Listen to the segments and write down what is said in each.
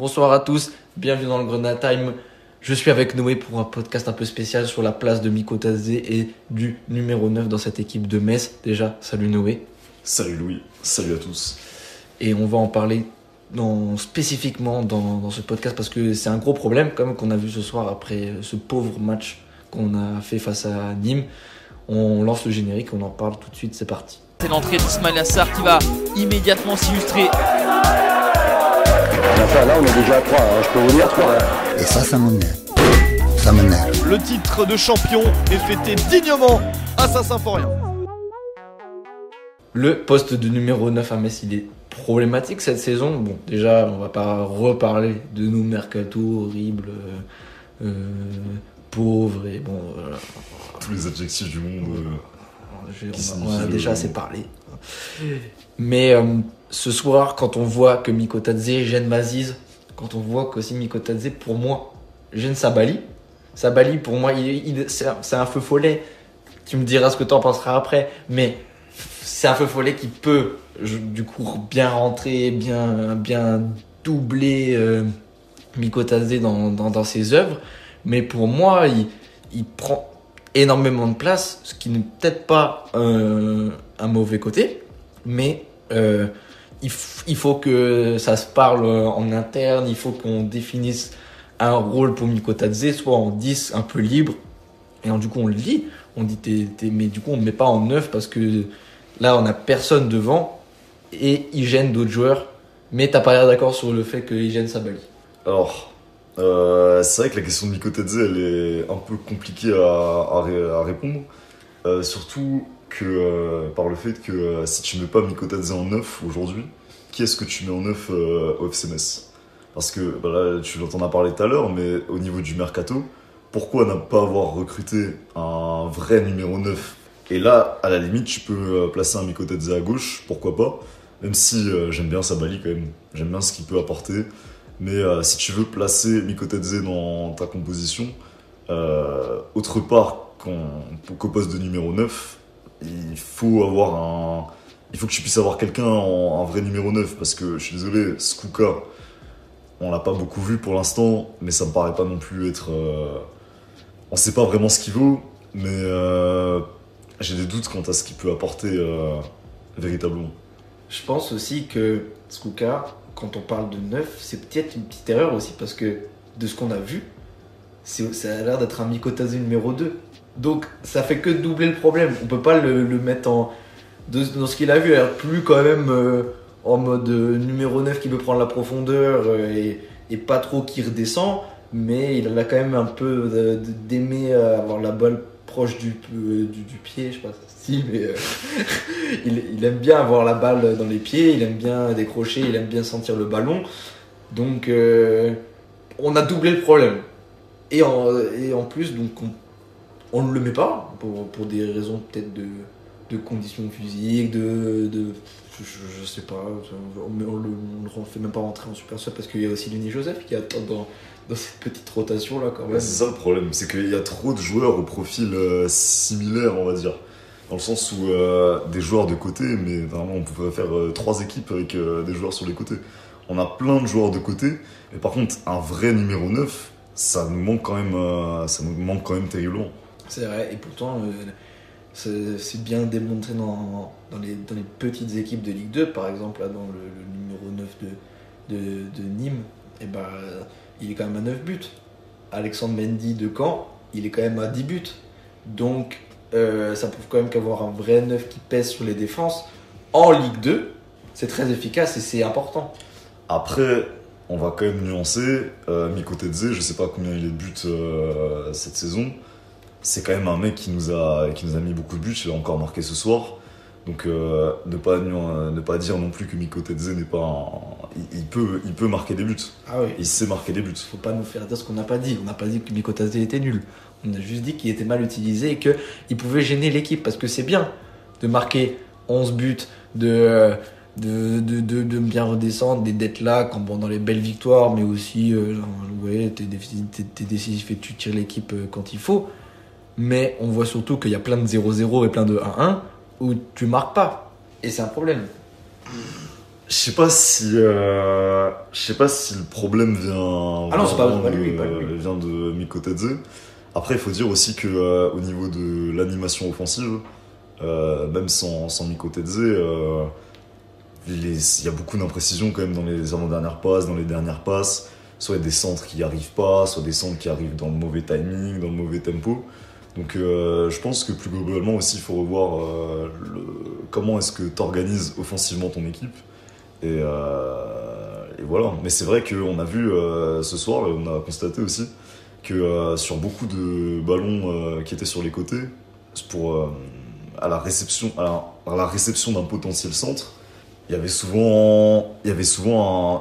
Bonsoir à tous, bienvenue dans le Grenade Time. Je suis avec Noé pour un podcast un peu spécial sur la place de Miko Tazé et du numéro 9 dans cette équipe de Metz. Déjà, salut Noé. Salut Louis, salut à tous. Et on va en parler dans, spécifiquement dans, dans ce podcast parce que c'est un gros problème comme qu'on a vu ce soir après ce pauvre match qu'on a fait face à Nîmes. On lance le générique, on en parle tout de suite, c'est parti. C'est l'entrée d'Ismail Assar qui va immédiatement s'illustrer. Enfin, là, on est déjà à 3, je peux vous dire 3. Et ça, ça m'énerve. Ça m'énerve. Le titre de champion est fêté dignement à Saint-Symphorien. Le poste de numéro 9 à Metz, il est problématique cette saison. Bon, déjà, on va pas reparler de nos mercato horribles, euh, euh, pauvres et bon. voilà. Tous les adjectifs du monde. euh, on, a, on a déjà assez parlé. Mais euh, ce soir, quand on voit que Mikotadze gêne Maziz, quand on voit qu'aussi Mikotadze, pour moi, gêne Sabali. Sabali, pour moi, il, c'est un- feu follet. Tu me diras ce que tu en penseras après, mais c'est un feu follet qui peut, du coup, bien rentrer, bien, bien doubler euh, Mikotadze dans, dans, ses œuvres. Mais pour moi, il, il prend énormément de place, ce qui n'est peut-être pas euh, un mauvais côté, mais euh, il, faut que ça se parle en interne, il faut qu'on définisse un rôle pour Mikotadze, soit en 10, un peu libre, et du coup on le dit, on dit mais du coup on ne met pas en 9 parce que là on a personne devant, et il gêne d'autres joueurs, mais t'as pas l'air d'accord sur le fait qu'il gêne Sabali. Alors, euh, c'est vrai que la question de Mikotadze, elle est un peu compliquée à répondre. Euh, surtout que euh, par le fait que euh, si tu mets pas Mikotadze en 9 aujourd'hui, qui est-ce que tu mets en 9 euh, au FC Metz Parce que bah tu t'en as parlé tout à l'heure, mais au niveau du mercato, pourquoi ne pas avoir recruté un vrai numéro 9 Et là, à la limite, tu peux euh, placer un Mikotadze à gauche, pourquoi pas? Même si euh, j'aime bien Sabali quand même, j'aime bien ce qu'il peut apporter. Mais euh, si tu veux placer Mikotadze dans ta composition, euh, autre part qu'au poste de numéro 9, il faut avoir un. Il faut que tu puisses avoir quelqu'un en un vrai numéro 9 parce que je suis désolé, Skuka, on l'a pas beaucoup vu pour l'instant, mais ça me paraît pas non plus être. euh, On sait pas vraiment ce qu'il vaut, mais euh, j'ai des doutes quant à ce qu'il peut apporter euh, véritablement. Je pense aussi que Skuka, quand on parle de neuf, c'est peut-être une petite erreur aussi parce que de ce qu'on a vu, ça a l'air d'être un Mikotadze numéro 2. Donc ça fait que doubler le problème. On peut pas le, mettre en. dans ce qu'il a vu, plus quand même euh, en mode euh, numéro 9 qui veut prendre la profondeur euh, et, pas trop qui redescend, mais il a quand même un peu d'aimer avoir la balle proche du, du, pied, je sais pas si, mais. il, aime bien avoir la balle dans les pieds, il aime bien décrocher, il aime bien sentir le ballon. Donc, on a doublé le problème. Et en, et en plus, donc, on ne le met pas, pour, des raisons peut-être de, conditions physiques, de. de je, je- sais pas, on, on le, on fait même pas rentrer en super sub parce qu'il y a aussi Lenny Joseph qui attend dans, cette petite rotation là quand même. C'est ça le problème, c'est qu'il y a trop de joueurs au profil euh, similaire, on va dire. Dans le sens où euh, des joueurs de côté, mais vraiment on pourrait faire euh, trois équipes avec des joueurs sur les côtés. On a plein de joueurs de côté, mais par contre un vrai numéro 9, ça nous manque quand même, ça nous manque quand même terriblement. C'est vrai, et pourtant, euh, c'est bien démontré dans, dans, les, dans les petites équipes de Ligue 2, par exemple, là, dans le, numéro 9 de, de, Nîmes, et ben, euh, il est quand même à 9 buts. Alexandre Mendy de Caen, il est quand même à 10 buts. Donc, euh, ça prouve quand même qu'avoir un vrai 9 qui pèse sur les défenses en Ligue 2, c'est très efficace et c'est important. Après, on va quand même nuancer. Euh, Miko Tedze, je sais pas combien il est de buts euh, cette saison. C'est quand même un mec qui nous, a, qui nous a mis beaucoup de buts. Il a encore marqué ce soir. Donc, euh, ne, pas, nu- ne pas dire non plus que Miko Tedze n'est pas un- il, il peut, il peut marquer des buts. Ah oui. Il sait marquer des buts. faut pas nous faire dire ce qu'on n'a pas dit. On n'a pas dit que Mikotadze était nul. On a juste dit qu'il était mal utilisé et qu'il pouvait gêner l'équipe. Parce que c'est bien de marquer 11 buts, de, de, de, de, de bien redescendre, des d'être là quand, bon, dans les belles victoires, mais aussi, euh, ouais, t'es décisif, et tu tires l'équipe euh, quand il faut. Mais on voit surtout qu'il y a plein de 0-0 et plein de 1-1 où tu marques pas. Et c'est un problème. Je sais pas si euh, je sais pas si le problème vient Ah non, c'est pas- vraiment pas lui, de, pas lui. vient de Mikotadze. Après, il faut dire aussi que euh, au niveau de l'animation offensive, euh, même sans sans Mikotadze, il y a beaucoup d'imprécisions quand même dans les avant-dernières passes, dans les dernières passes. Soit il y a des centres qui n'y arrivent pas, soit des centres qui arrivent dans le mauvais timing, dans le mauvais tempo. Donc euh, je pense que plus globalement aussi, il faut revoir euh, comment est-ce que tu organises offensivement ton équipe. Et, euh, et voilà. Mais c'est vrai qu'on a vu ce soir, et on a constaté aussi, que sur beaucoup de ballons qui étaient sur les côtés, à la réception, d'un potentiel centre, il y avait souvent,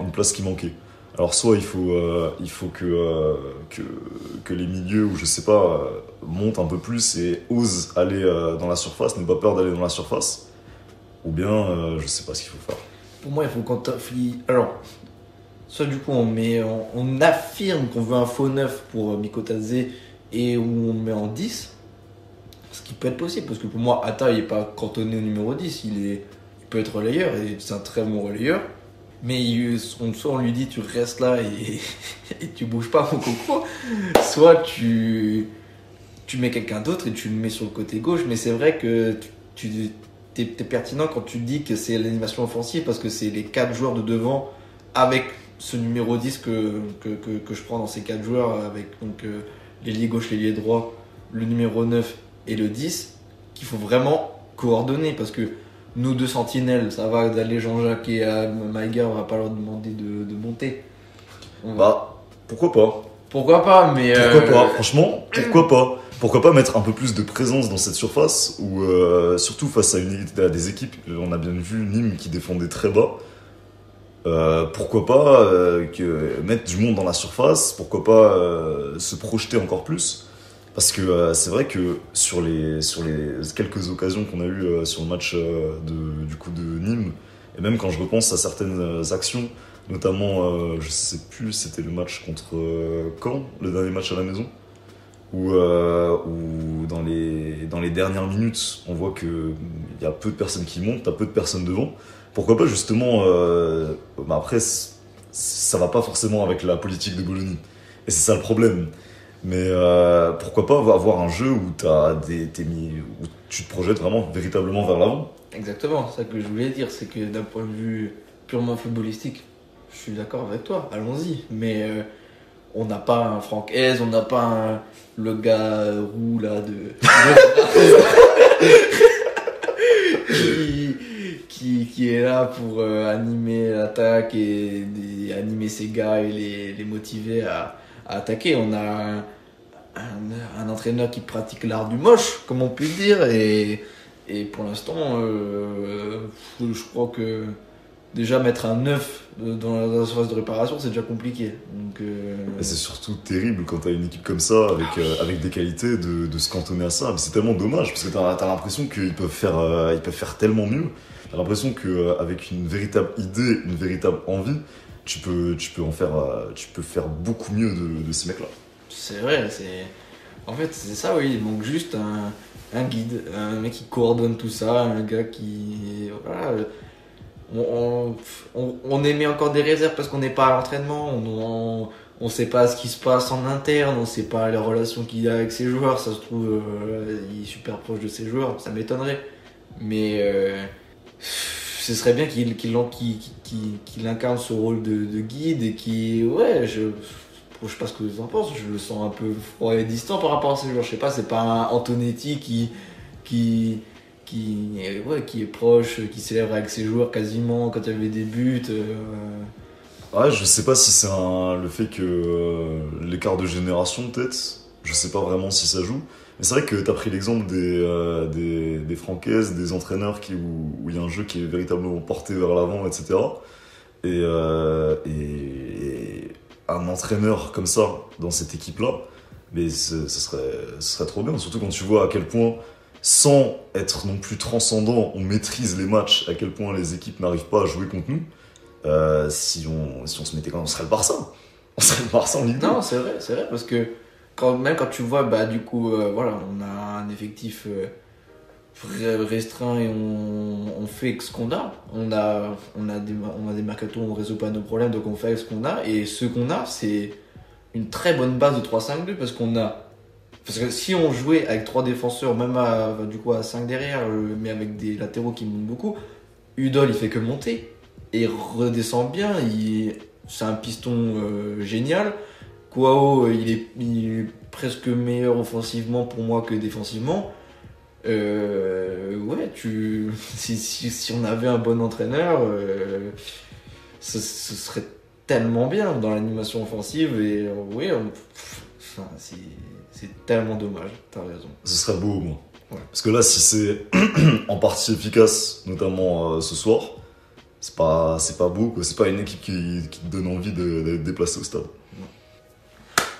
une place qui manquait. Alors soit il faut, euh, il faut que, euh, que, que les milieux, ou je sais pas, euh, montent un peu plus et osent aller euh, dans la surface, n'aient pas peur d'aller dans la surface, ou bien je sais pas ce qu'il faut faire. Pour moi, il faut qu'on. Alors, soit du coup, on, met, on, affirme qu'on veut un faux neuf pour Mikotadze et où on met en 10. Ce qui peut être possible, parce que pour moi, Atta, il n'est pas cantonné au numéro 10. Il, est, il peut être relayeur, et c'est un très bon relayeur. Mais on, soit on lui dit tu restes là et, et tu bouges pas mon coco, soit tu, tu mets quelqu'un d'autre et tu le mets sur le côté gauche. Mais c'est vrai que tu, tu t'es pertinent quand tu dis que c'est l'animation offensive parce que c'est les quatre joueurs de devant avec ce numéro 10 que, que, que, que je prends dans ces quatre joueurs avec donc euh, l'ailier gauche, l'ailier droit, le numéro 9 et le 10 qu'il faut vraiment coordonner parce que nous deux sentinelles, ça va d'aller Jean-Jacques et à Maïga, on va pas leur demander de, de monter. On va- Bah, pourquoi pas? Pourquoi pas, mais Pourquoi euh, pas Franchement, pourquoi pas? Pourquoi pas mettre un peu plus de présence dans cette surface ou euh, surtout face à, une, à des équipes, on a bien vu Nîmes qui défendait très bas. Euh, pourquoi pas euh, que mettre du monde dans la surface? Pourquoi pas euh, se projeter encore plus? Parce que euh, c'est vrai que sur les quelques occasions qu'on a eues euh, sur le match euh, de, du coup de Nîmes et même quand je repense à certaines actions, notamment je sais plus c'était le match contre Caen, le dernier match à la maison où, dans, les, dernières minutes, on voit qu'il y a peu de personnes qui montent, t'as peu de personnes devant. Pourquoi pas justement, bah après, ça va pas forcément avec la politique de Bologna. Et c'est ça le problème. Mais euh, pourquoi pas avoir un jeu où, t'as des, mis, où tu te projettes vraiment véritablement vers l'avant? Exactement, c'est ça que je voulais dire, c'est que d'un point de vue purement footballistique, je suis d'accord avec toi, allons-y. Mais euh, on n'a pas un Franck Hez, on n'a pas le gars roux là de. qui, qui, qui est là pour euh, animer l'attaque et des- animer ses gars et les, les motiver à, attaquer. On a un, entraîneur qui pratique l'art du moche, comme on peut dire, et. Et pour l'instant, euh, je crois que déjà mettre un 9 dans la surface de réparation, c'est déjà compliqué. Donc, euh, c'est surtout terrible quand t'as une équipe comme ça, avec, euh, avec des qualités, de, se cantonner à ça. C'est tellement dommage, parce que t'as as, l'impression qu'ils peuvent, faire, ils peuvent faire tellement mieux. T'as l'impression qu'avec une véritable idée, une véritable envie, tu peux, tu peux en faire, euh, tu peux faire beaucoup mieux de, ces mecs-là. c'est vrai, c'est. En fait, c'est ça, oui. Il manque juste un, guide, un mec qui coordonne tout ça, un gars qui. Voilà. On, on, on- émet encore des réserves parce qu'on n'est pas à l'entraînement, on, on, sait pas ce qui se passe en interne, on sait pas les relations qu'il a avec ses joueurs. Ça se trouve, euh, il est super proche de ses joueurs, ça m'étonnerait. Mais euh, ce serait bien qu'il incarne ce rôle de, de guide et qui, ouais, je, je sais pas ce que vous en pensez, je le sens un peu froid et distant par rapport à ces joueurs. Je sais pas, c'est pas un Antonetti qui, qui, qui, est- ouais, qui est proche, qui célèbre avec ses joueurs quasiment quand il y avait des buts. euh, Ouais, je sais pas si c'est le fait que euh, l'écart de génération, peut-être. Je sais pas vraiment si ça joue. Mais c'est vrai que t'as pris l'exemple des, euh, des, des des entraîneurs qui, où il y a un jeu qui est véritablement porté vers l'avant, etc. Et, euh, et, un entraîneur comme ça, dans cette équipe-là, mais ce serait, ce serait trop bien. Surtout quand tu vois à quel point, sans être non plus transcendant, on maîtrise les matchs, à quel point les équipes n'arrivent pas à jouer contre nous. Euh, si, on, si on se mettait quand on serait le Barça. On serait le Barça en Ligue 2. Non, c'est vrai, c'est vrai, parce que quand, même quand tu vois, bah, du coup, euh, voilà, on a un effectif. euh, re- restreint et on, on fait ce qu'on a. On a, on a des, on a des mercatos, on résout pas nos problèmes, donc on fait ce qu'on a. Et ce qu'on a, c'est une très bonne base de 3-5-2 parce qu'on a. Parce que si on jouait avec trois défenseurs, même à, du coup à 5 derrière, euh, mais avec des latéraux qui montent beaucoup, Udol il fait que monter et redescend bien. C'est un piston génial. Kwao, euh, il est, il est presque meilleur offensivement pour moi que défensivement. Euh, ouais, tu, si, si, si on avait un bon entraîneur, euh, ce, ce serait tellement bien dans l'animation offensive. Et euh, enfin, c'est, tellement dommage, t'as raison. Ce serait beau au moins. Ouais. Parce que là, si c'est en partie efficace, notamment ce soir, c'est pas, pas beau. C'est pas une équipe qui, qui te donne envie de- d'être déplacé au stade.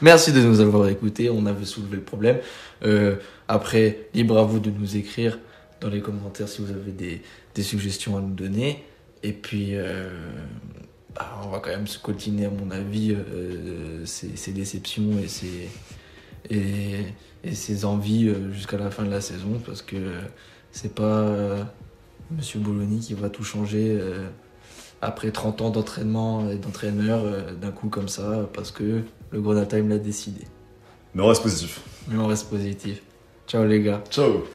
Merci de nous avoir écoutés, on avait soulevé le problème. Euh, après, libre à vous de nous écrire dans les commentaires si vous avez des, suggestions à nous donner. Et puis, euh, bah, on va quand même se coltiner, à mon avis, euh, ces, déceptions et ces, et, ces envies jusqu'à la fin de la saison parce que c'est pas Monsieur Bologna qui va tout changer. Après 30 ans d'entraînement et d'entraîneur euh, d'un coup comme ça parce que le Grenade Time l'a décidé. Mais on reste positif. Mais on reste positif. Ciao les gars. Ciao